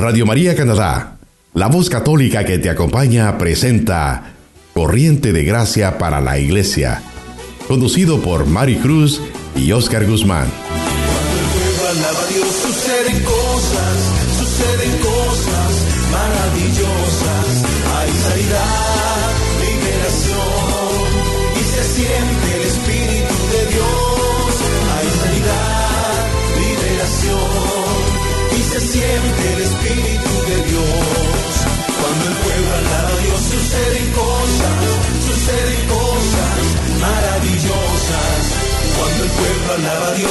Radio María Canadá, la voz católica que te acompaña, presenta Corriente de Gracia para la Iglesia, conducido por Mari Cruz y Oscar Guzmán.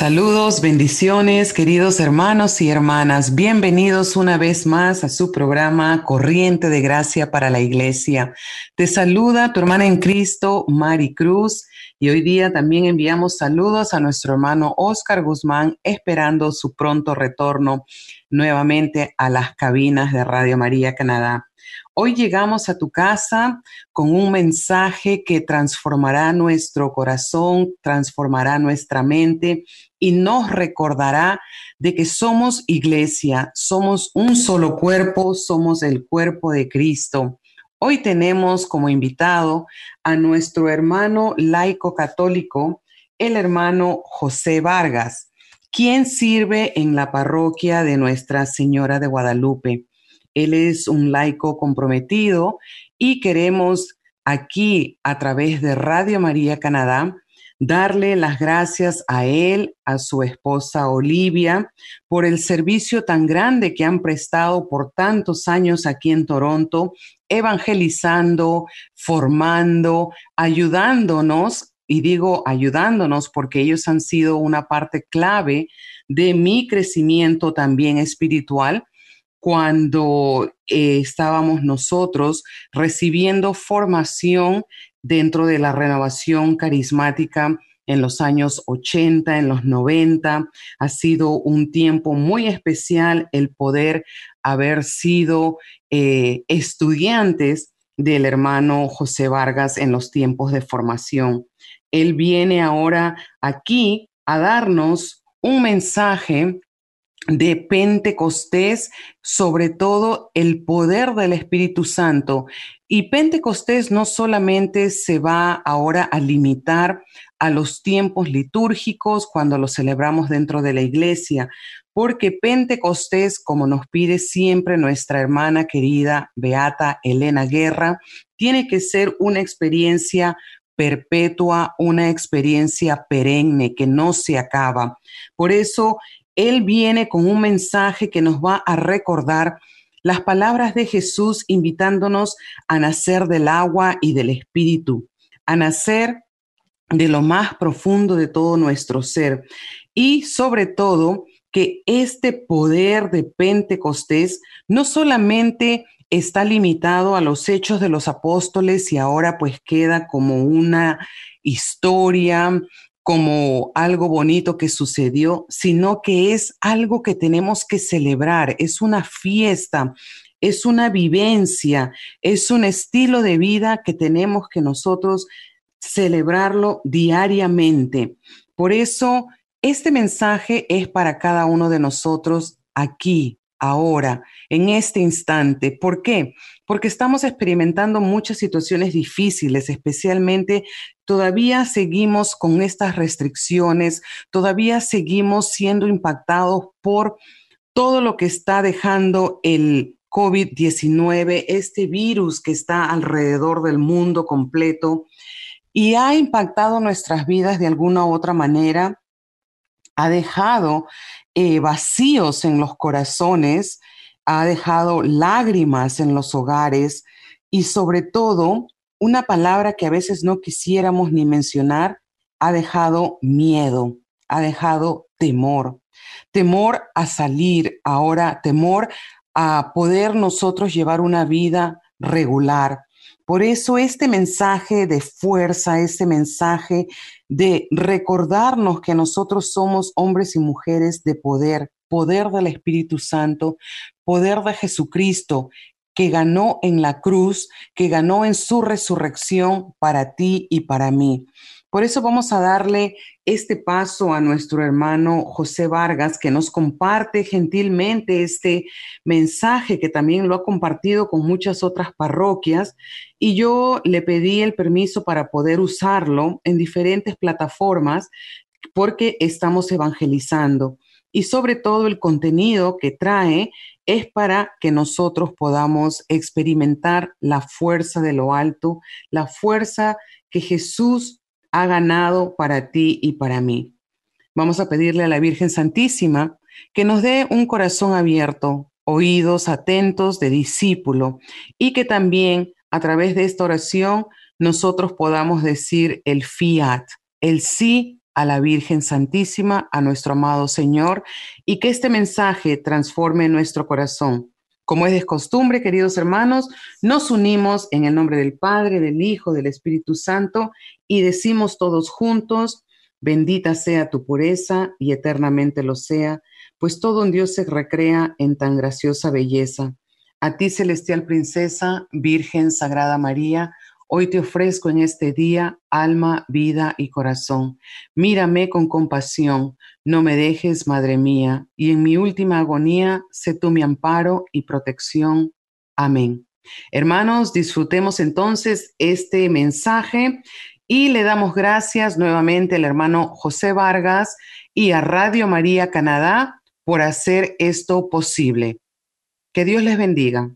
Saludos, bendiciones, queridos hermanos y hermanas. Bienvenidos una vez más a su programa Corriente de Gracia para la Iglesia. Te saluda tu hermana en Cristo, Mari Cruz, y hoy día también enviamos saludos a nuestro hermano Oscar Guzmán, esperando su pronto retorno nuevamente a las cabinas de Radio María Canadá. Hoy llegamos a tu casa con un mensaje que transformará nuestro corazón, transformará nuestra mente y nos recordará de que somos iglesia, somos un solo cuerpo, somos el cuerpo de Cristo. Hoy tenemos como invitado a nuestro hermano laico católico, el hermano José Vargas, quien sirve en la parroquia de Nuestra Señora de Guadalupe. Él es un laico comprometido y queremos aquí a través de Radio María Canadá darle las gracias a él, a su esposa Olivia, por el servicio tan grande que han prestado por tantos años aquí en Toronto, evangelizando, formando, ayudándonos, y digo ayudándonos porque ellos han sido una parte clave de mi crecimiento también espiritual cuando eh, estábamos nosotros recibiendo formación dentro de la renovación carismática en los años 80, en los 90. Ha sido un tiempo muy especial el poder haber sido eh, estudiantes del hermano José Vargas en los tiempos de formación. Él viene ahora aquí a darnos un mensaje de Pentecostés, sobre todo el poder del Espíritu Santo. Y Pentecostés no solamente se va ahora a limitar a los tiempos litúrgicos cuando lo celebramos dentro de la iglesia, porque Pentecostés, como nos pide siempre nuestra hermana querida Beata Elena Guerra, tiene que ser una experiencia perpetua, una experiencia perenne que no se acaba. Por eso él viene con un mensaje que nos va a recordar las palabras de Jesús invitándonos a nacer del agua y del espíritu, a nacer de lo más profundo de todo nuestro ser. Y sobre todo que este poder de Pentecostés no solamente está limitado a los hechos de los apóstoles y ahora pues queda como una historia como algo bonito que sucedió, sino que es algo que tenemos que celebrar, es una fiesta, es una vivencia, es un estilo de vida que tenemos que nosotros celebrarlo diariamente. Por eso, este mensaje es para cada uno de nosotros aquí, ahora, en este instante. ¿Por qué? Porque estamos experimentando muchas situaciones difíciles, especialmente todavía seguimos con estas restricciones, todavía seguimos siendo impactados por todo lo que está dejando el COVID-19, este virus que está alrededor del mundo completo y ha impactado nuestras vidas de alguna u otra manera ha dejado eh, vacíos en los corazones, ha dejado lágrimas en los hogares y sobre todo una palabra que a veces no quisiéramos ni mencionar, ha dejado miedo, ha dejado temor, temor a salir ahora, temor a poder nosotros llevar una vida regular. Por eso este mensaje de fuerza, este mensaje de recordarnos que nosotros somos hombres y mujeres de poder, poder del Espíritu Santo, poder de Jesucristo, que ganó en la cruz, que ganó en su resurrección para ti y para mí. Por eso vamos a darle este paso a nuestro hermano José Vargas, que nos comparte gentilmente este mensaje que también lo ha compartido con muchas otras parroquias. Y yo le pedí el permiso para poder usarlo en diferentes plataformas porque estamos evangelizando. Y sobre todo el contenido que trae es para que nosotros podamos experimentar la fuerza de lo alto, la fuerza que Jesús ha ganado para ti y para mí. Vamos a pedirle a la Virgen Santísima que nos dé un corazón abierto, oídos atentos de discípulo y que también a través de esta oración nosotros podamos decir el fiat, el sí a la Virgen Santísima, a nuestro amado Señor, y que este mensaje transforme nuestro corazón. Como es de costumbre, queridos hermanos, nos unimos en el nombre del Padre, del Hijo, del Espíritu Santo y decimos todos juntos, bendita sea tu pureza y eternamente lo sea, pues todo un Dios se recrea en tan graciosa belleza. A ti, celestial princesa, Virgen Sagrada María, Hoy te ofrezco en este día alma, vida y corazón. Mírame con compasión, no me dejes, Madre mía, y en mi última agonía, sé tú mi amparo y protección. Amén. Hermanos, disfrutemos entonces este mensaje y le damos gracias nuevamente al hermano José Vargas y a Radio María Canadá por hacer esto posible. Que Dios les bendiga.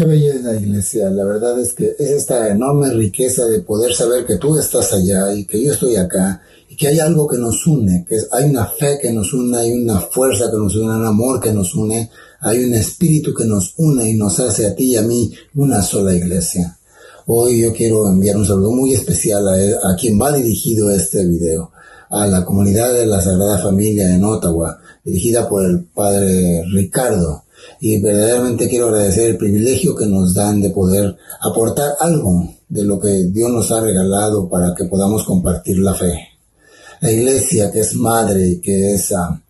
Qué belleza, iglesia. La verdad es que es esta enorme riqueza de poder saber que tú estás allá y que yo estoy acá y que hay algo que nos une, que hay una fe que nos une, hay una fuerza que nos une, un amor que nos une, hay un espíritu que nos une y nos hace a ti y a mí una sola iglesia. Hoy yo quiero enviar un saludo muy especial a, a quien va dirigido este video, a la comunidad de la Sagrada Familia en Ottawa, dirigida por el padre Ricardo y verdaderamente quiero agradecer el privilegio que nos dan de poder aportar algo de lo que Dios nos ha regalado para que podamos compartir la fe. La iglesia que es madre que es ah,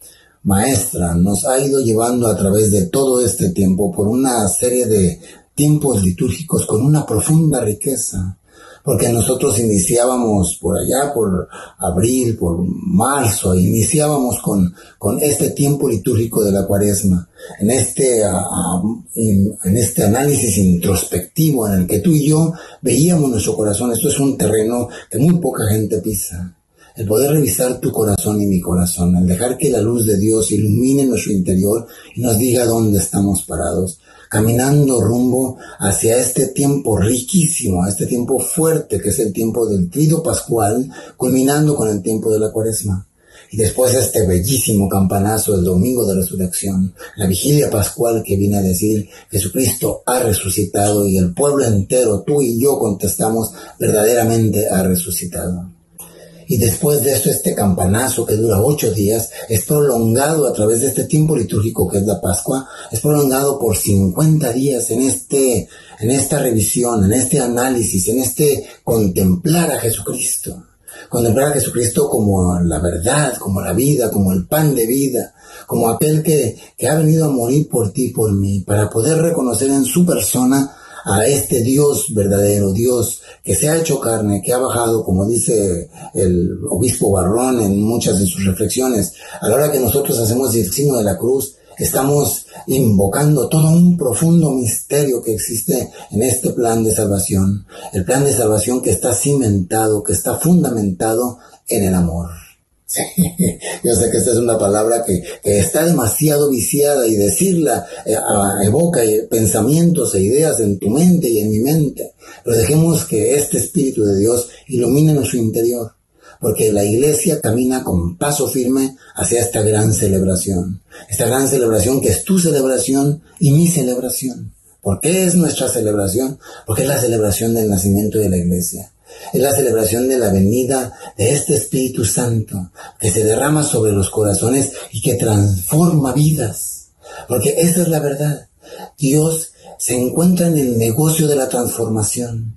maestra nos ha ido llevando a través de todo este tiempo por una serie de tiempos litúrgicos con una profunda riqueza porque nosotros iniciábamos por allá, por abril, por marzo, iniciábamos con, con este tiempo litúrgico de la cuaresma, en este, en, este análisis introspectivo en el que tú y yo veíamos nuestro corazón. Esto es un terreno que muy poca gente pisa. El poder revisar tu corazón y mi corazón, el dejar que la luz de Dios ilumine nuestro interior y nos diga dónde estamos parados caminando rumbo hacia este tiempo riquísimo, este tiempo fuerte que es el tiempo del trido pascual, culminando con el tiempo de la cuaresma. Y después este bellísimo campanazo del domingo de resurrección, la vigilia pascual que viene a decir Jesucristo ha resucitado y el pueblo entero, tú y yo contestamos, verdaderamente ha resucitado. Y después de esto, este campanazo que dura ocho días es prolongado a través de este tiempo litúrgico que es la Pascua, es prolongado por 50 días en este, en esta revisión, en este análisis, en este contemplar a Jesucristo. Contemplar a Jesucristo como la verdad, como la vida, como el pan de vida, como aquel que, que ha venido a morir por ti por mí, para poder reconocer en su persona a este Dios verdadero, Dios que se ha hecho carne, que ha bajado, como dice el obispo Barrón en muchas de sus reflexiones, a la hora que nosotros hacemos el signo de la cruz, estamos invocando todo un profundo misterio que existe en este plan de salvación, el plan de salvación que está cimentado, que está fundamentado en el amor. Yo sé que esta es una palabra que, está demasiado viciada y decirla eh, evoca eh, pensamientos e ideas en tu mente y en mi mente, pero dejemos que este Espíritu de Dios ilumine nuestro interior, porque la iglesia camina con paso firme hacia esta gran celebración, esta gran celebración que es tu celebración y mi celebración. ¿Por qué es nuestra celebración? Porque es la celebración del nacimiento de la iglesia. Es la celebración de la venida de este Espíritu Santo que se derrama sobre los corazones y que transforma vidas. Porque esa es la verdad. Dios se encuentra en el negocio de la transformación.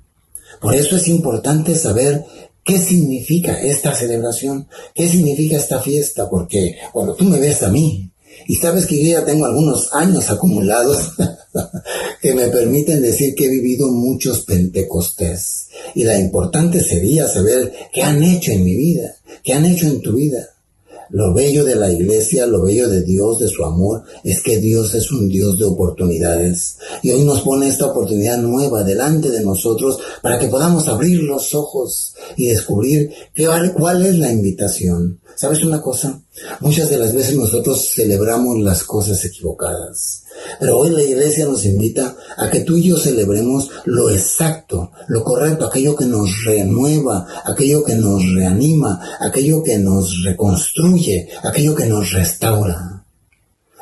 Por eso es importante saber qué significa esta celebración, qué significa esta fiesta, porque cuando tú me ves a mí y sabes que yo ya tengo algunos años acumulados que me permiten decir que he vivido muchos pentecostés. Y la importante sería saber qué han hecho en mi vida, qué han hecho en tu vida. Lo bello de la iglesia, lo bello de Dios, de su amor, es que Dios es un Dios de oportunidades. Y hoy nos pone esta oportunidad nueva delante de nosotros para que podamos abrir los ojos y descubrir qué, cuál es la invitación. ¿Sabes una cosa? Muchas de las veces nosotros celebramos las cosas equivocadas. Pero hoy la iglesia nos invita a que tú y yo celebremos lo exacto, lo correcto, aquello que nos renueva, aquello que nos reanima, aquello que nos reconstruye, aquello que nos restaura.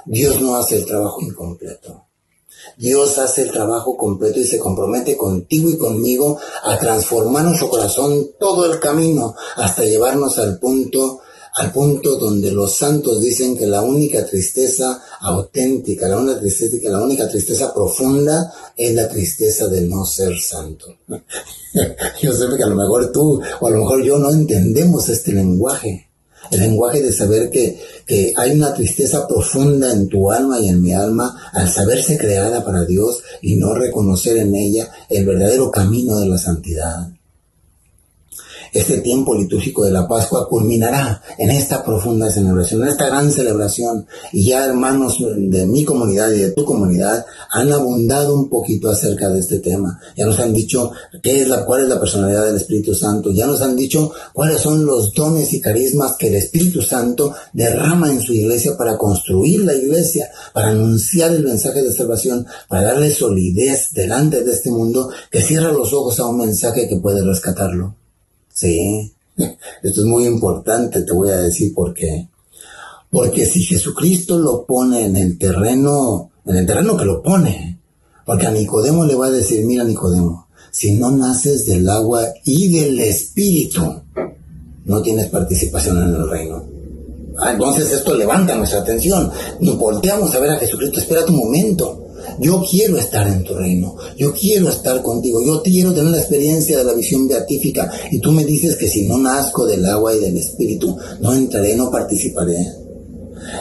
Dios no hace el trabajo incompleto. Dios hace el trabajo completo y se compromete contigo y conmigo a transformar nuestro corazón todo el camino hasta llevarnos al punto al punto donde los santos dicen que la única tristeza auténtica, la única tristeza, la única tristeza profunda es la tristeza de no ser santo. yo sé que a lo mejor tú o a lo mejor yo no entendemos este lenguaje, el lenguaje de saber que, que hay una tristeza profunda en tu alma y en mi alma al saberse creada para Dios y no reconocer en ella el verdadero camino de la santidad. Este tiempo litúrgico de la Pascua culminará en esta profunda celebración, en esta gran celebración. Y ya hermanos de mi comunidad y de tu comunidad han abundado un poquito acerca de este tema. Ya nos han dicho qué es la, cuál es la personalidad del Espíritu Santo. Ya nos han dicho cuáles son los dones y carismas que el Espíritu Santo derrama en su iglesia para construir la iglesia, para anunciar el mensaje de salvación, para darle solidez delante de este mundo que cierra los ojos a un mensaje que puede rescatarlo. Sí, esto es muy importante, te voy a decir por qué. Porque si Jesucristo lo pone en el terreno, en el terreno que lo pone, porque a Nicodemo le va a decir, mira Nicodemo, si no naces del agua y del espíritu, no tienes participación en el reino. Ah, entonces esto levanta nuestra atención. Nos volteamos a ver a Jesucristo. Espera un momento. Yo quiero estar en tu reino, yo quiero estar contigo, yo quiero tener la experiencia de la visión beatífica. Y tú me dices que si no nazco del agua y del espíritu, no entraré, no participaré.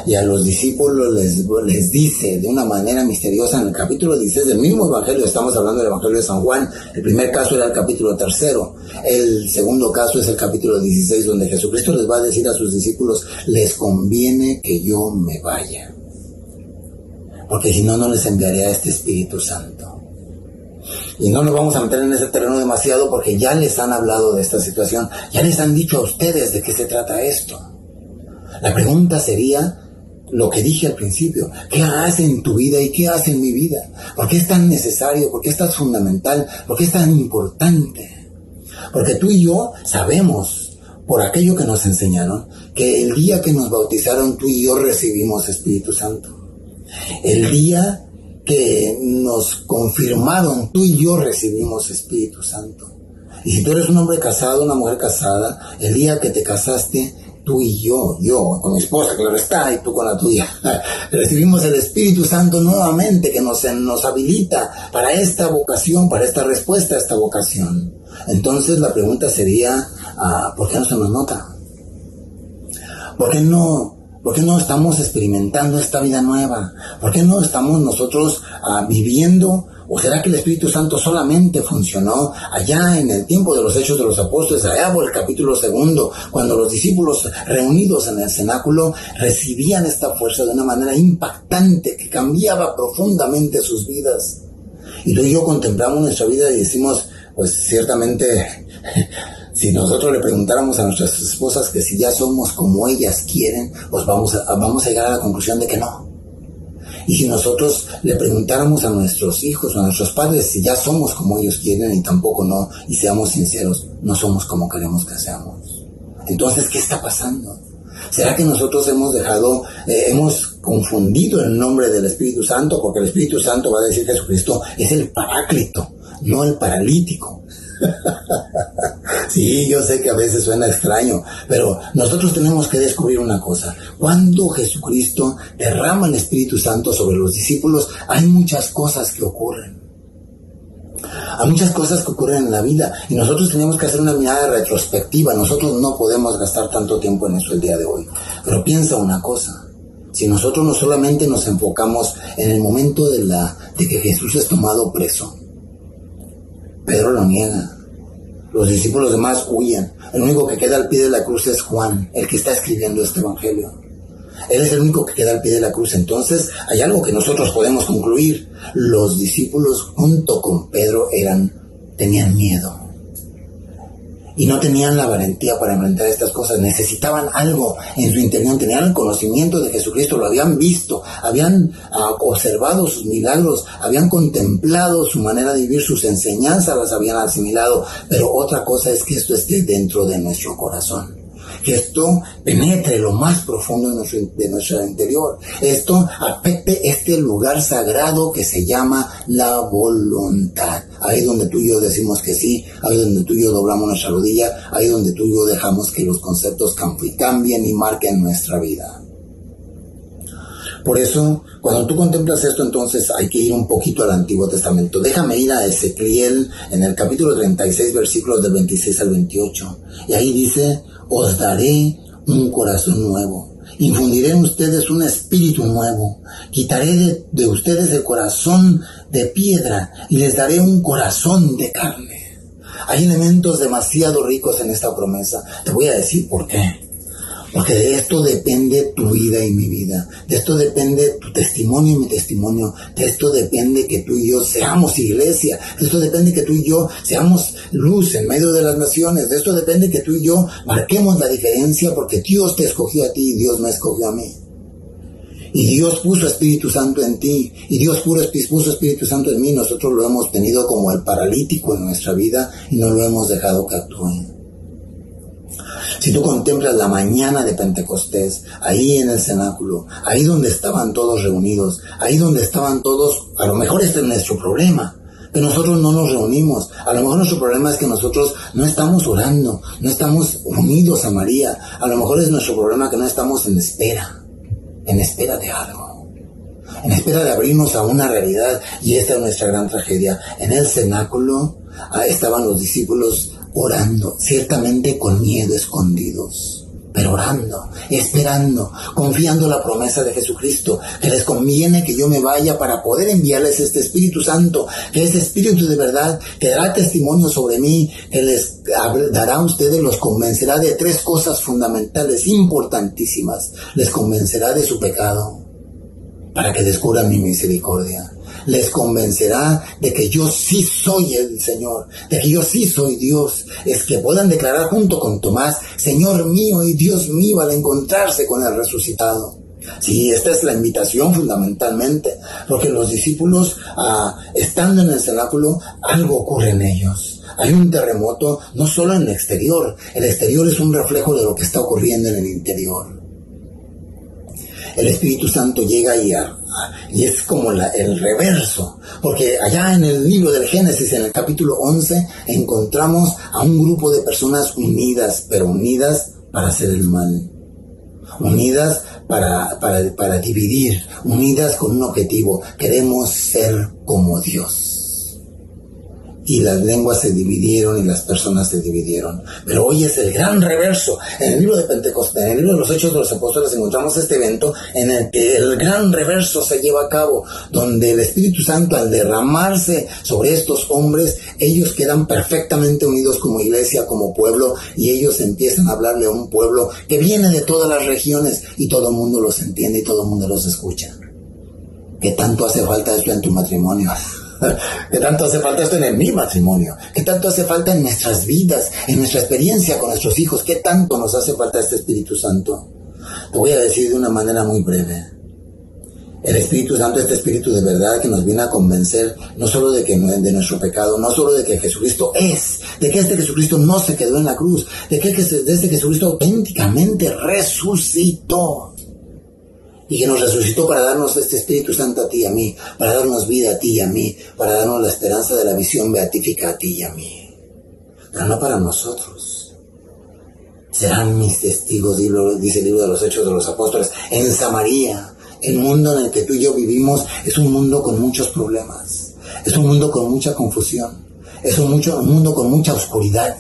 Y a los discípulos les, dice de una manera misteriosa en el capítulo 16 del mismo Evangelio, estamos hablando del Evangelio de San Juan, el primer caso era el capítulo tercero, el segundo caso es el capítulo 16 donde Jesucristo les va a decir a sus discípulos, les conviene que yo me vaya porque si no, no les enviaré a este Espíritu Santo. Y no nos vamos a meter en ese terreno demasiado porque ya les han hablado de esta situación, ya les han dicho a ustedes de qué se trata esto. La pregunta sería lo que dije al principio, ¿qué hace en tu vida y qué hace en mi vida? ¿Por qué es tan necesario? ¿Por qué es tan fundamental? ¿Por qué es tan importante? Porque tú y yo sabemos, por aquello que nos enseñaron, que el día que nos bautizaron tú y yo recibimos Espíritu Santo. El día que nos confirmaron, tú y yo recibimos Espíritu Santo. Y si tú eres un hombre casado, una mujer casada, el día que te casaste, tú y yo, yo con mi esposa, claro está, y tú con la tuya, recibimos el Espíritu Santo nuevamente que nos, nos habilita para esta vocación, para esta respuesta a esta vocación. Entonces la pregunta sería, ah, ¿por qué no se nos nota? ¿Por qué no ¿Por qué no estamos experimentando esta vida nueva? ¿Por qué no estamos nosotros ah, viviendo? ¿O será que el Espíritu Santo solamente funcionó allá en el tiempo de los Hechos de los Apóstoles, allá por el capítulo segundo, cuando los discípulos reunidos en el cenáculo recibían esta fuerza de una manera impactante que cambiaba profundamente sus vidas? Y tú y yo contemplamos nuestra vida y decimos, pues ciertamente si nosotros le preguntáramos a nuestras esposas que si ya somos como ellas quieren, pues vamos a, vamos a llegar a la conclusión de que no. Y si nosotros le preguntáramos a nuestros hijos o a nuestros padres si ya somos como ellos quieren y tampoco no, y seamos sinceros, no somos como queremos que seamos. Entonces, ¿qué está pasando? ¿Será que nosotros hemos dejado, eh, hemos confundido el nombre del Espíritu Santo? Porque el Espíritu Santo va a decir Jesucristo es el paráclito, no el paralítico. Sí, yo sé que a veces suena extraño, pero nosotros tenemos que descubrir una cosa. Cuando Jesucristo derrama el Espíritu Santo sobre los discípulos, hay muchas cosas que ocurren. Hay muchas cosas que ocurren en la vida y nosotros tenemos que hacer una mirada retrospectiva. Nosotros no podemos gastar tanto tiempo en eso el día de hoy. Pero piensa una cosa. Si nosotros no solamente nos enfocamos en el momento de, la, de que Jesús es tomado preso, Pedro lo niega. Los discípulos demás huyen. El único que queda al pie de la cruz es Juan, el que está escribiendo este evangelio. Él es el único que queda al pie de la cruz. Entonces hay algo que nosotros podemos concluir. Los discípulos junto con Pedro eran, tenían miedo y no tenían la valentía para enfrentar estas cosas. Necesitaban algo en su interior, tenían el conocimiento de Jesucristo, lo habían visto, habían ah, observado sus milagros, habían contemplado su manera de vivir, sus enseñanzas las habían asimilado, pero otra cosa es que esto esté dentro de nuestro corazón que esto penetre lo más profundo de nuestro, interior. Esto afecte este lugar sagrado que se llama la voluntad. Ahí donde tú y yo decimos que sí, ahí donde tú y yo doblamos nuestra rodilla, ahí donde tú y yo dejamos que los conceptos cambien y marquen nuestra vida. Por eso, cuando tú contemplas esto, entonces hay que ir un poquito al Antiguo Testamento. Déjame ir a Ezequiel en el capítulo 36, versículos del 26 al 28. Y ahí dice, os daré un corazón nuevo. Infundiré en ustedes un espíritu nuevo. Quitaré de, ustedes el corazón de piedra y les daré un corazón de carne. Hay elementos demasiado ricos en esta promesa. Te voy a decir por qué. Porque de esto depende tu vida y mi vida. De esto depende tu testimonio y mi testimonio. De esto depende que tú y yo seamos iglesia. De esto depende que tú y yo seamos luz en medio de las naciones. De esto depende que tú y yo marquemos la diferencia porque Dios te escogió a ti y Dios me escogió a mí. Y Dios puso Espíritu Santo en ti. Y Dios puso Espíritu Santo en mí. Nosotros lo hemos tenido como el paralítico en nuestra vida y no lo hemos dejado que actúe. Si tú contemplas la mañana de Pentecostés, ahí en el cenáculo, ahí donde estaban todos reunidos, ahí donde estaban todos, a lo mejor este es nuestro problema, que nosotros no nos reunimos. A lo mejor nuestro problema es que nosotros no estamos orando, no estamos unidos a María. A lo mejor es nuestro problema que no estamos en espera, en espera de algo. En espera de abrirnos a una realidad. Y esta es nuestra gran tragedia. En el cenáculo estaban los discípulos orando, ciertamente con miedo escondidos, pero orando, esperando, confiando la promesa de Jesucristo, que les conviene que yo me vaya para poder enviarles este Espíritu Santo, que ese Espíritu de verdad que dará testimonio sobre mí, que les dará a ustedes, los convencerá de tres cosas fundamentales, importantísimas. Les convencerá de su pecado, para que descubran mi misericordia les convencerá de que yo sí soy el Señor, de que yo sí soy Dios. Es que puedan declarar junto con Tomás, Señor mío y Dios mío al encontrarse con el resucitado. Sí, esta es la invitación fundamentalmente, porque los discípulos, ah, estando en el cenáculo, algo ocurre en ellos. Hay un terremoto no solo en el exterior, el exterior es un reflejo de lo que está ocurriendo en el interior el Espíritu Santo llega y, y es como el reverso, porque allá en el libro del Génesis, en el capítulo 11, encontramos a un grupo de personas unidas, pero unidas para hacer el mal, unidas para, para, para dividir, unidas con un objetivo, queremos ser como Dios y las lenguas se dividieron y las personas se dividieron. Pero hoy es el gran reverso. En el libro de Pentecostés, en el libro de los Hechos de los Apóstoles, encontramos este evento en el que el gran reverso se lleva a cabo, donde el Espíritu Santo, al derramarse sobre estos hombres, ellos quedan perfectamente unidos como iglesia, como pueblo, y ellos empiezan a hablarle a un pueblo que viene de todas las regiones y todo el mundo los entiende y todo el mundo los escucha. ¿Qué tanto hace falta esto en tu matrimonio? ¿Qué tanto hace falta esto en mi matrimonio? ¿Qué tanto hace falta en nuestras vidas, en nuestra experiencia con nuestros hijos? ¿Qué tanto nos hace falta este Espíritu Santo? Te voy a decir de una manera muy breve. El Espíritu Santo, este Espíritu de verdad que nos viene a convencer no solo de que de nuestro pecado, no solo de que Jesucristo es, de que este Jesucristo no se quedó en la cruz, de que este Jesucristo auténticamente resucitó y que nos resucitó para darnos este Espíritu Santo a ti y a mí, para darnos vida a ti y a mí, para darnos la esperanza de la visión beatífica a ti y a mí. pero no para nosotros. Serán mis testigos, dice el libro de los Hechos de los Apóstoles, en Samaria. El mundo en el que tú y yo vivimos es un mundo con muchos problemas, es un mundo con mucha confusión, es un, mundo con mucha oscuridad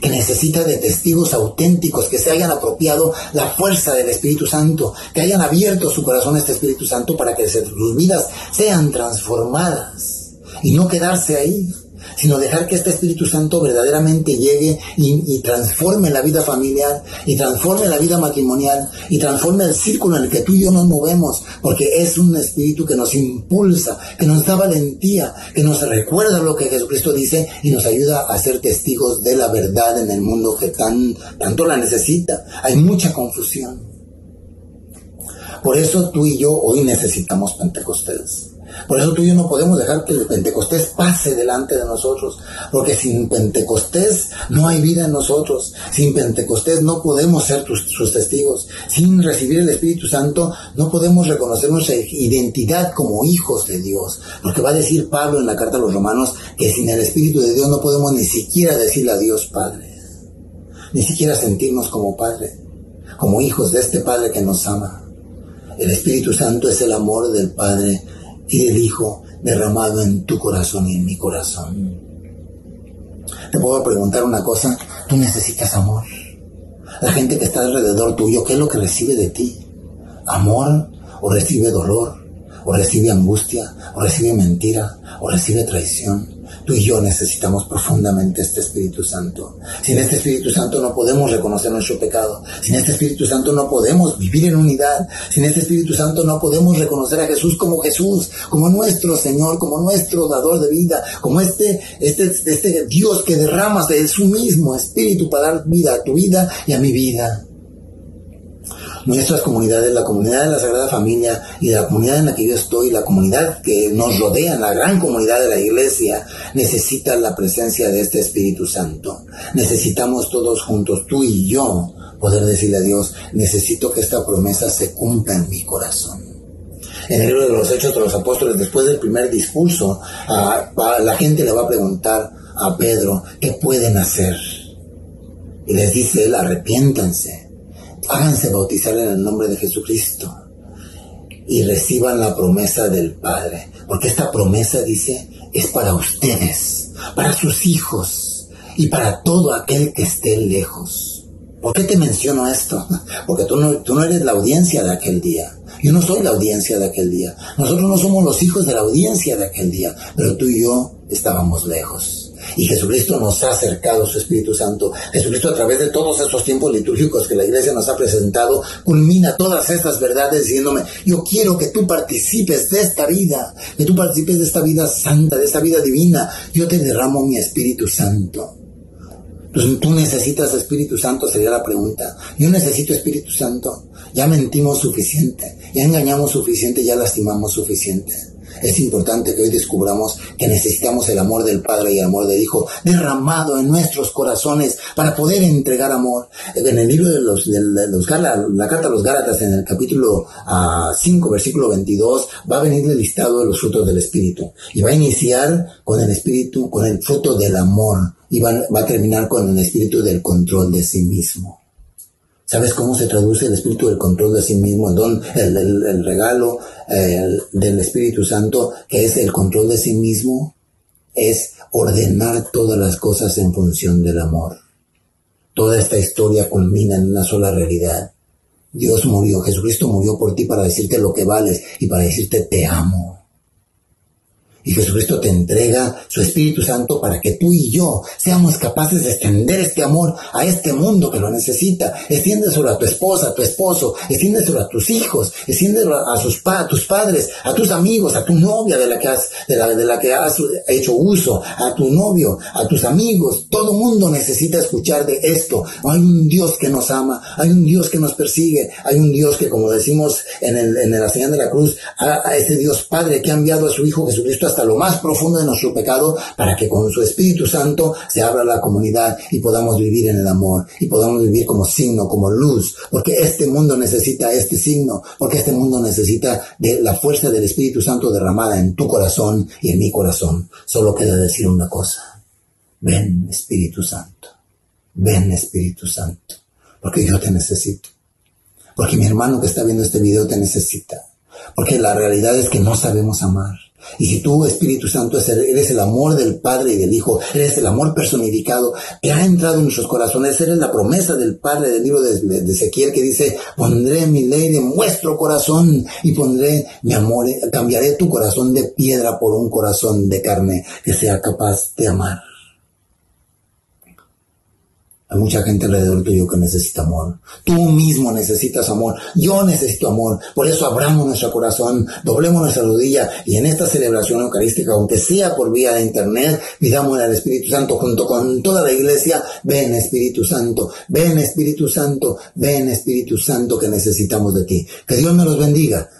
que necesita de testigos auténticos que se hayan apropiado la fuerza del Espíritu Santo, que hayan abierto su corazón a este Espíritu Santo para que sus vidas sean transformadas y no quedarse ahí sino dejar que este Espíritu Santo verdaderamente llegue y, transforme la vida familiar, y transforme la vida matrimonial, y transforme el círculo en el que tú y yo nos movemos, porque es un Espíritu que nos impulsa, que nos da valentía, que nos recuerda lo que Jesucristo dice y nos ayuda a ser testigos de la verdad en el mundo que tan, tanto la necesita. Hay mucha confusión. Por eso tú y yo hoy necesitamos Pentecostés. Por eso tú y yo no podemos dejar que el Pentecostés pase delante de nosotros, porque sin Pentecostés no hay vida en nosotros, sin Pentecostés no podemos ser sus testigos, sin recibir el Espíritu Santo no podemos reconocer nuestra identidad como hijos de Dios, porque va a decir Pablo en la carta a los romanos que sin el Espíritu de Dios no podemos ni siquiera decirle a Dios Padre, ni siquiera sentirnos como Padre, como hijos de este Padre que nos ama. El Espíritu Santo es el amor del Padre y el Hijo derramado en tu corazón y en mi corazón. Te puedo preguntar una cosa, tú necesitas amor. La gente que está alrededor tuyo, ¿qué es lo que recibe de ti? ¿Amor o recibe dolor? ¿O recibe angustia? ¿O recibe mentira? ¿O recibe traición? Tú y yo necesitamos profundamente este Espíritu Santo. Sin este Espíritu Santo no podemos reconocer nuestro pecado. Sin este Espíritu Santo no podemos vivir en unidad. Sin este Espíritu Santo no podemos reconocer a Jesús como Jesús, como nuestro Señor, como nuestro dador de vida, como este, este, este Dios que derrama de su mismo Espíritu para dar vida a tu vida y a mi vida nuestras comunidades, la comunidad de la Sagrada Familia y la comunidad en la que yo estoy, la comunidad que nos rodea, la gran comunidad de la iglesia, necesita la presencia de este Espíritu Santo. Necesitamos todos juntos, tú y yo, poder decirle a Dios, necesito que esta promesa se cumpla en mi corazón. En el libro de los Hechos de los Apóstoles, después del primer discurso, la gente le va a preguntar a Pedro, ¿qué pueden hacer? Y les dice él, arrepiéntanse háganse bautizar en el nombre de Jesucristo y reciban la promesa del Padre. Porque esta promesa, dice, es para ustedes, para sus hijos y para todo aquel que esté lejos. ¿Por qué te menciono esto? Porque tú no, tú no eres la audiencia de aquel día. Yo no soy la audiencia de aquel día. Nosotros no somos los hijos de la audiencia de aquel día. Pero tú y yo estábamos lejos. Y Jesucristo nos ha acercado su Espíritu Santo. Jesucristo a través de todos estos tiempos litúrgicos que la iglesia nos ha presentado, culmina todas estas verdades diciéndome, yo quiero que tú participes de esta vida, que tú participes de esta vida santa, de esta vida divina. Yo te derramo mi Espíritu Santo. Pues tú necesitas Espíritu Santo, sería la pregunta. Yo necesito Espíritu Santo. Ya mentimos suficiente, ya engañamos suficiente, ya lastimamos suficiente es importante que hoy descubramos que necesitamos el amor del Padre y el amor del Hijo derramado en nuestros corazones para poder entregar amor. En el libro de los, de los la carta a los Gálatas, en el capítulo 5, ah, versículo 22, va a venir el listado de los frutos del Espíritu. Y va a iniciar con el Espíritu, con el fruto del amor. Y va a terminar con el Espíritu del control de sí mismo. ¿Sabes cómo se traduce el espíritu del control de sí mismo, el don, el, regalo del Espíritu Santo, que es el control de sí mismo? Es ordenar todas las cosas en función del amor. Toda esta historia culmina en una sola realidad. Dios murió, Jesucristo murió por ti para decirte lo que vales y para decirte te amo. Y Jesucristo te entrega su Espíritu Santo para que tú y yo seamos capaces de extender este amor a este mundo que lo necesita. Extiéndeselo a tu esposa, a tu esposo, extiéndeselo a tus hijos, extiéndeselo a, sus a tus padres, a tus amigos, a tu novia de la que has, de la, de la que has hecho uso, a tu novio, a tus amigos. Todo mundo necesita escuchar de esto. Hay un Dios que nos ama, hay un Dios que nos persigue, hay un Dios que, como decimos en, el, en la señal de la cruz, a, a ese Dios Padre que ha enviado a su Hijo Jesucristo hasta lo más profundo de nuestro pecado para que con su Espíritu Santo se abra la comunidad y podamos vivir en el amor y podamos vivir como signo, como luz, porque este mundo necesita este signo, porque este mundo necesita de la fuerza del Espíritu Santo derramada en tu corazón y en mi corazón. Solo queda decir una cosa. ven Espíritu Santo, ven Espíritu Santo, porque yo te necesito, porque mi hermano que está viendo este video te necesita, porque la realidad es que no sabemos amar. Y si tú, Espíritu Santo, eres el amor del Padre y del Hijo, eres el amor personificado que ha entrado en nuestros corazones, eres la promesa del Padre del libro de, Ezequiel que dice, pondré mi ley en vuestro corazón y pondré mi amor, cambiaré tu corazón de piedra por un corazón de carne que sea capaz de amar. Hay mucha gente alrededor tuyo que necesita amor. Tú mismo necesitas amor. Yo necesito amor. Por eso abramos nuestro corazón, doblemos nuestra rodilla y en esta celebración eucarística, aunque sea por vía de internet, pidamos al Espíritu Santo junto con toda la iglesia, ven Espíritu Santo, ven Espíritu Santo, ven Espíritu Santo que necesitamos de ti. Que Dios me los bendiga.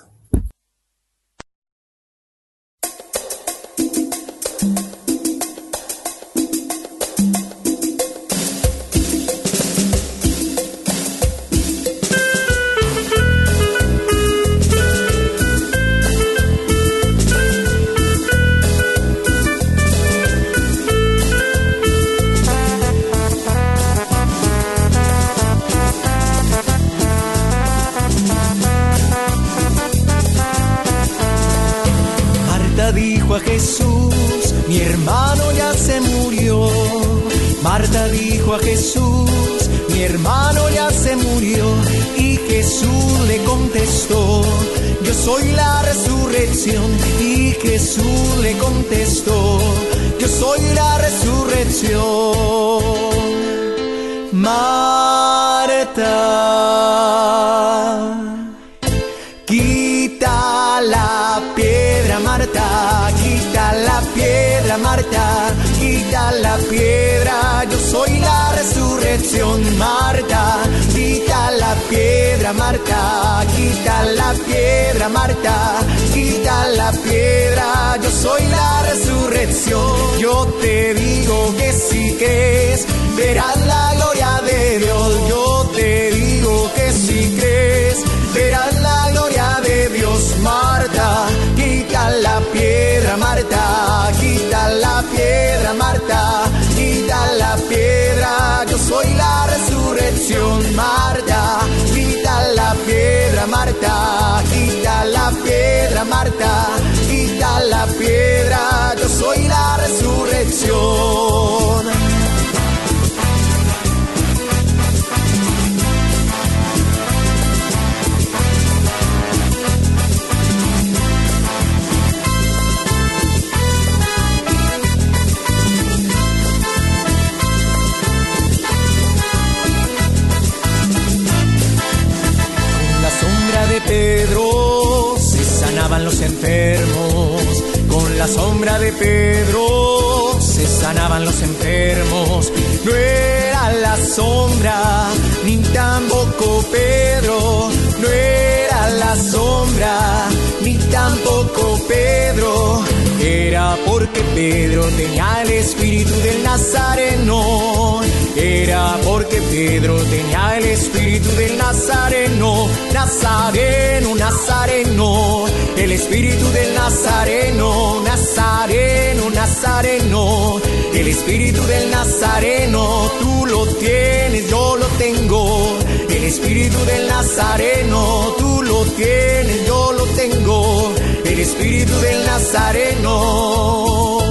a Jesús, mi hermano ya se murió. Marta dijo a Jesús, mi hermano ya se murió. Y Jesús le contestó, yo soy la resurrección. Y Jesús le contestó, yo soy la resurrección. Marta. Marta. Quita la piedra, Marta. Quita la piedra, Marta. Quita la piedra. Yo soy la resurrección. Yo te digo que si crees, verás la gloria de Dios. Yo te digo que si crees, verás la gloria de Dios, Marta. Quita la piedra, Marta. Quita la piedra, Marta. Quita la piedra. Pedro Tenía el espíritu del Nazareno. Nazareno, Nazareno. El espíritu del Nazareno. Nazareno, Nazareno. El espíritu del Nazareno. Tú lo tienes, yo lo tengo. El espíritu del Nazareno. Tú lo tienes, yo lo tengo. El espíritu del Nazareno.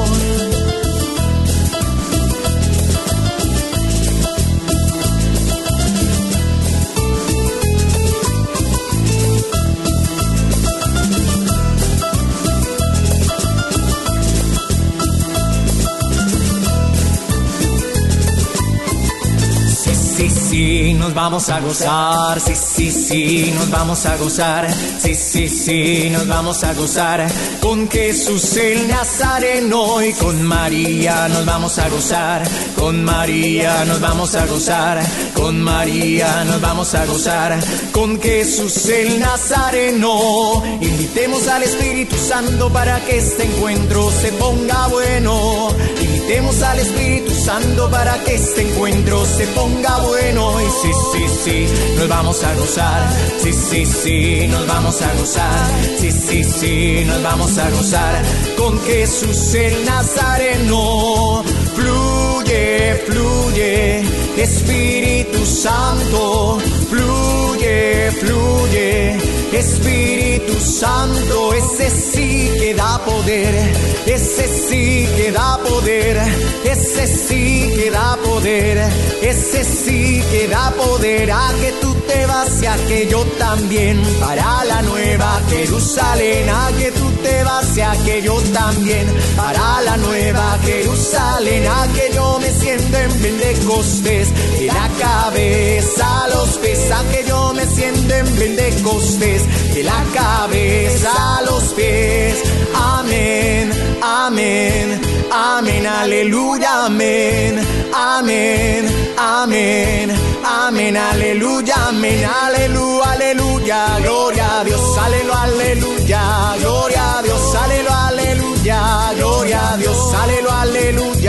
Nos vamos a gozar, sí, sí, sí, nos vamos a gozar, sí, sí, sí, nos vamos a gozar. Con Jesús el Nazareno y con María nos vamos a gozar, con María nos vamos a gozar, con María nos vamos a gozar, con Jesús el Nazareno. Invitemos al Espíritu Santo para que este encuentro se ponga bueno. Invitemos al Espíritu Santo para que este encuentro se ponga bueno. Y sí, sí, sí, nos vamos a gozar. Sí, sí, sí, nos vamos a gozar. Sí, sí, sí, nos vamos a gozar con Jesús el Nazareno. Fluye fluye, Espíritu Santo, fluye, fluye, Espíritu Santo, ese sí que da poder, ese sí que da ese sí que da poder, ese sí que da poder. A que tú te vas y a que yo también. Para la nueva Jerusalén, a que tú te vas y a que yo también. Para la nueva Jerusalén, a que yo me sienta en Pentecostés, de la cabeza a los pies, a que yo me sienta en Pentecostés, de la cabeza a los pies, amén, amén, amén, aleluya, amén, amén, amén, amén, aleluya, amén, aleluya, aleluya, gloria a Dios, aleluya, aleluya, gloria a Dios, aleluya, aleluya, gloria a Dios, aleluya, aleluya,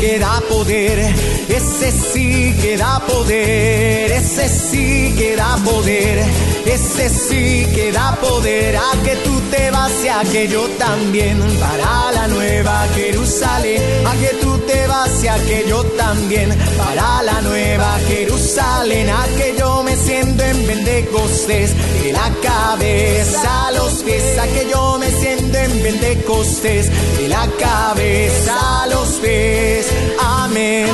que da poder, ese sí que da poder, ese sí que da poder, ese sí que da poder, a que tú te vas y a que yo también, para la nueva Jerusalén, a que tú te vas y a que yo también, para la nueva Jerusalén, a que yo de la cabeza a los pies, a que yo me siento en Pentecostés, de la cabeza a los pies, amén,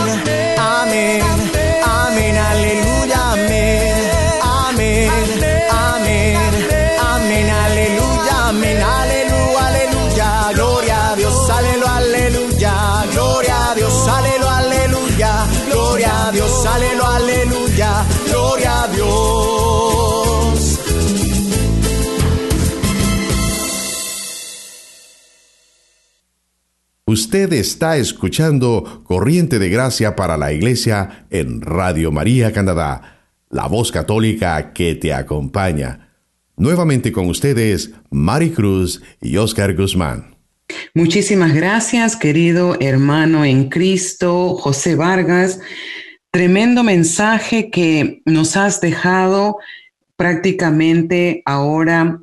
amén, amén, aleluya, Usted está escuchando Corriente de Gracia para la Iglesia en Radio María Canadá, la voz católica que te acompaña. Nuevamente con ustedes, Mari Cruz y Oscar Guzmán. Muchísimas gracias, querido hermano en Cristo, José Vargas. Tremendo mensaje que nos has dejado prácticamente ahora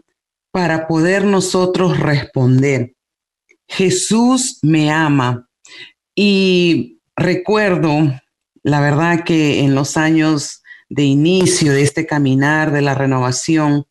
para poder nosotros responder. Jesús me ama. Y recuerdo, la verdad que en los años de inicio de este caminar de la renovación,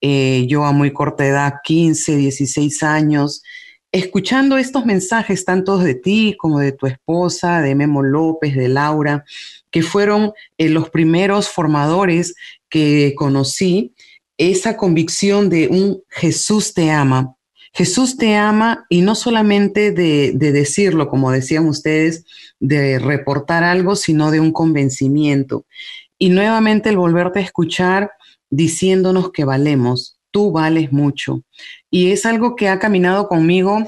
eh, yo a muy corta edad, 15, 16 años, escuchando estos mensajes tanto de ti como de tu esposa, de Memo López, de Laura, que fueron eh, los primeros formadores que conocí, esa convicción de un Jesús te ama. Jesús te ama y no solamente de, de, decirlo, como decían ustedes, de reportar algo, sino de un convencimiento. Y nuevamente el volverte a escuchar diciéndonos que valemos, tú vales mucho. Y es algo que ha caminado conmigo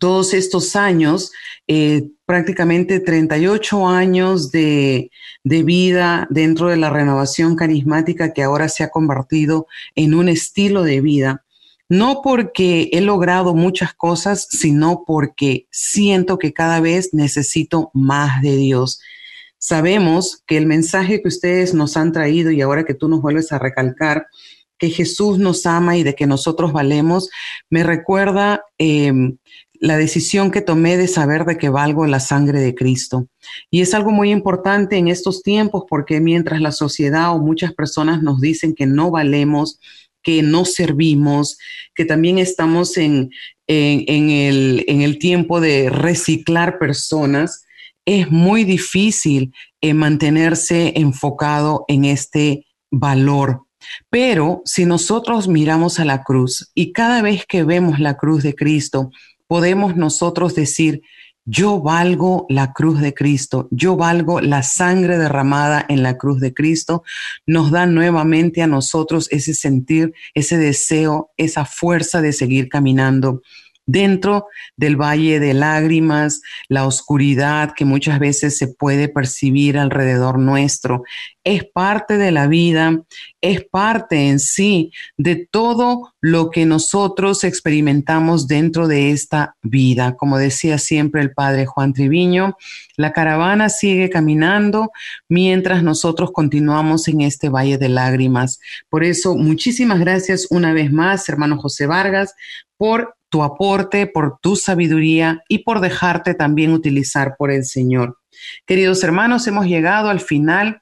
todos estos años, eh, prácticamente 38 años de, de, vida dentro de la renovación carismática que ahora se ha convertido en un estilo de vida. No porque he logrado muchas cosas, sino porque siento que cada vez necesito más de Dios. Sabemos que el mensaje que ustedes nos han traído y ahora que tú nos vuelves a recalcar, que Jesús nos ama y de que nosotros valemos, me recuerda eh, la decisión que tomé de saber de que valgo la sangre de Cristo. Y es algo muy importante en estos tiempos porque mientras la sociedad o muchas personas nos dicen que no valemos, que no servimos, que también estamos en, en, el, en el, tiempo de reciclar personas, es muy difícil eh, mantenerse enfocado en este valor. Pero si nosotros miramos a la cruz y cada vez que vemos la cruz de Cristo, podemos nosotros decir, yo valgo la cruz de Cristo, yo valgo la sangre derramada en la cruz de Cristo, nos da nuevamente a nosotros ese sentir, ese deseo, esa fuerza de seguir caminando. Dentro del valle de lágrimas, la oscuridad que muchas veces se puede percibir alrededor nuestro. Es parte de la vida, es parte en sí de todo lo que nosotros experimentamos dentro de esta vida. Como decía siempre el padre Juan Triviño, la caravana sigue caminando mientras nosotros continuamos en este valle de lágrimas. Por eso, muchísimas gracias una vez más, hermano José Vargas, por tu aporte, por tu sabiduría y por dejarte también utilizar por el Señor. Queridos hermanos, hemos llegado al final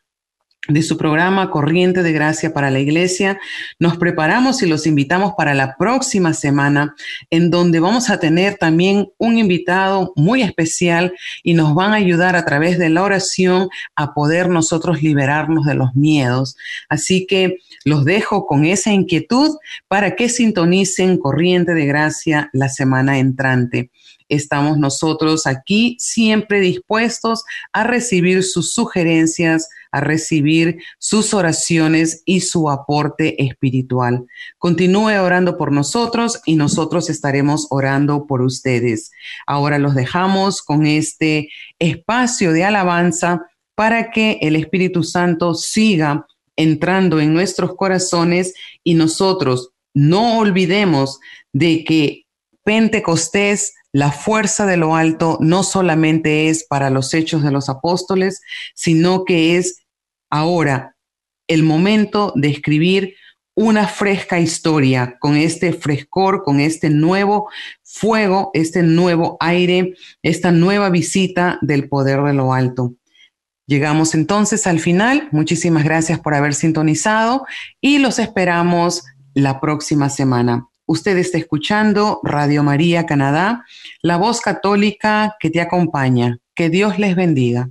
de su programa Corriente de Gracia para la Iglesia. Nos preparamos y los invitamos para la próxima semana, en donde vamos a tener también un invitado muy especial y nos van a ayudar a través de la oración a poder nosotros liberarnos de los miedos. Así que los dejo con esa inquietud para que sintonicen Corriente de Gracia la semana entrante. Estamos nosotros aquí siempre dispuestos a recibir sus sugerencias, a recibir sus oraciones y su aporte espiritual. Continúe orando por nosotros y nosotros estaremos orando por ustedes. Ahora los dejamos con este espacio de alabanza para que el Espíritu Santo siga entrando en nuestros corazones y nosotros no olvidemos de que Pentecostés la fuerza de lo alto no solamente es para los hechos de los apóstoles, sino que es ahora el momento de escribir una fresca historia con este frescor, con este nuevo fuego, este nuevo aire, esta nueva visita del poder de lo alto. Llegamos entonces al final. Muchísimas gracias por haber sintonizado y los esperamos la próxima semana. Usted está escuchando Radio María Canadá, la voz católica que te acompaña. Que Dios les bendiga.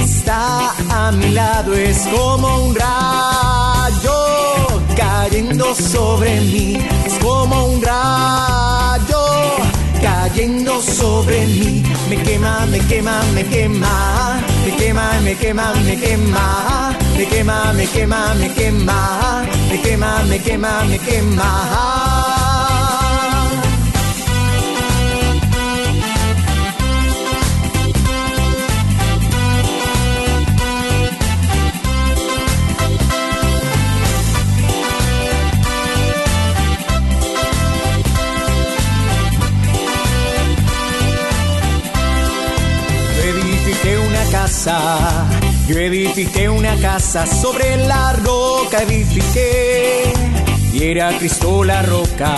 está a mi lado, es como un rayo cayendo sobre mí, es como un rayo cayendo sobre mí, me quema, me quema, me quema, me quema, me quema, me quema, me quema, me quema, me quema, me quema, me quema, me quema. Yo edifiqué una casa sobre la roca, edifiqué. Y era Cristo la roca,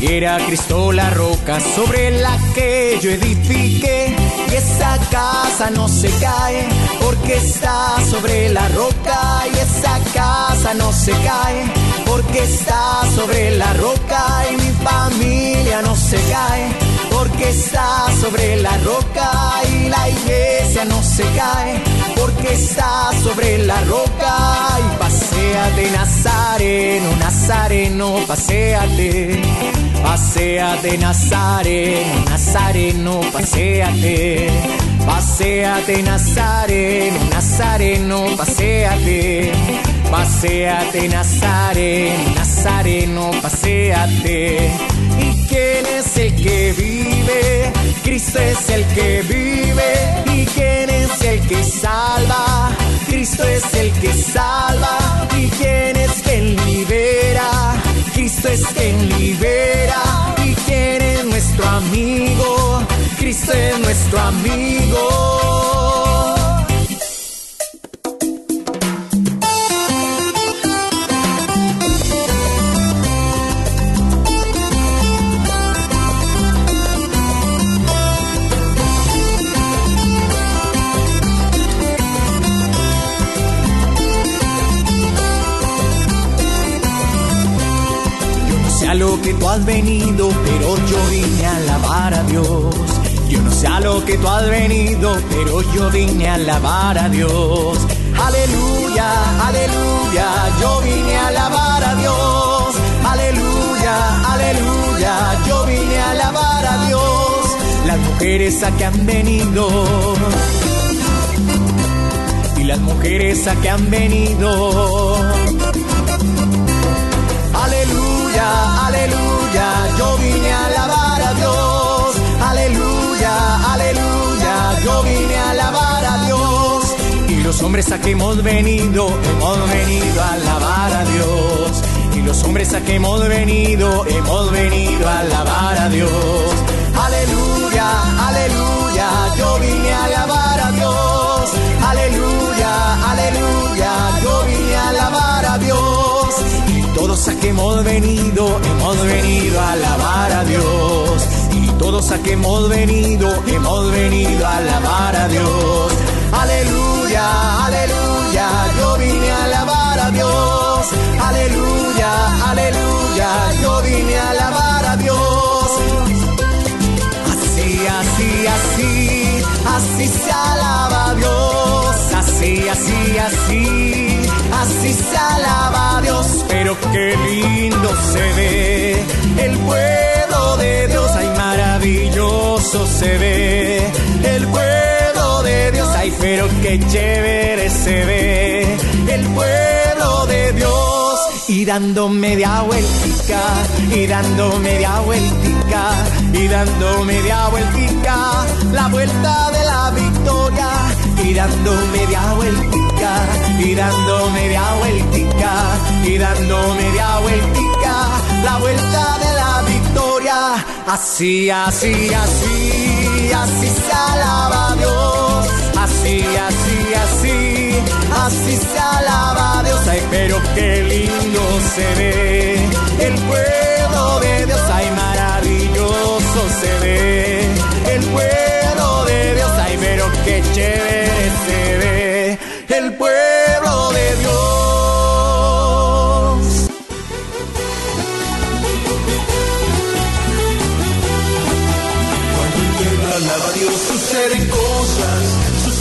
y era Cristo la roca sobre la que yo edifiqué. Y esa casa no se cae porque está sobre la roca. Y esa casa no se cae porque está sobre la roca. Y mi familia no se cae porque está sobre la roca y la iglesia no se cae. Porque está sobre la roca y paséate. Nazareno, Nazareno, paséate, paséate Nazareno, Nazareno, paséate, paséate. Nazareno, Nazareno, paséate, paséate Nazareno, Nazareno, paséate es el que vive, Cristo es el que vive. ¿Y quién es el que salva? Cristo es el que salva. ¿Y quién es quien libera? Cristo es quien libera. ¿Y quién es nuestro amigo? Cristo es nuestro amigo. Pero yo vine a alabar a Dios. Aleluya, aleluya, yo vine a alabar a Dios. Aleluya, aleluya, yo vine a alabar a Dios. Las mujeres a que han venido. Y las mujeres a que han venido aleluya, yo vine los hombres a que hemos venido, hemos venido a alabar a Dios. Y los hombres a que hemos venido, hemos venido a alabar a Dios. Aleluya, aleluya, yo vine a alabar a Dios. Aleluya, aleluya, yo vine a alabar a Dios todos a que hemos venido, hemos venido a alabar a Dios. Y todos a que hemos venido, hemos venido a alabar a Dios. Aleluya, aleluya, yo vine a alabar a Dios. Aleluya, aleluya, yo vine a alabar a Dios. Así, así, así, así se alaba a Dios. Así, así, así así se alaba a Dios, pero qué lindo se ve el pueblo de Dios, ay maravilloso se ve el pueblo ay pero qué chévere se ve el pueblo de Dios. Y dando media vueltica, y dando media vueltica, y dando media vueltica, la vuelta de la victoria, y dando media vueltica, y dando media vueltica, y dando media vueltica, la vuelta de la victoria, así, así, así, así se alaba Dios, así, así, así, se alaba Dios, ay, pero qué lindo se ve. El pueblo de Dios, ay, maravilloso se ve. El pueblo de Dios, ay, pero qué chévere se ve. El pueblo de Dios. Cuando alaba a Dios suceden cosas,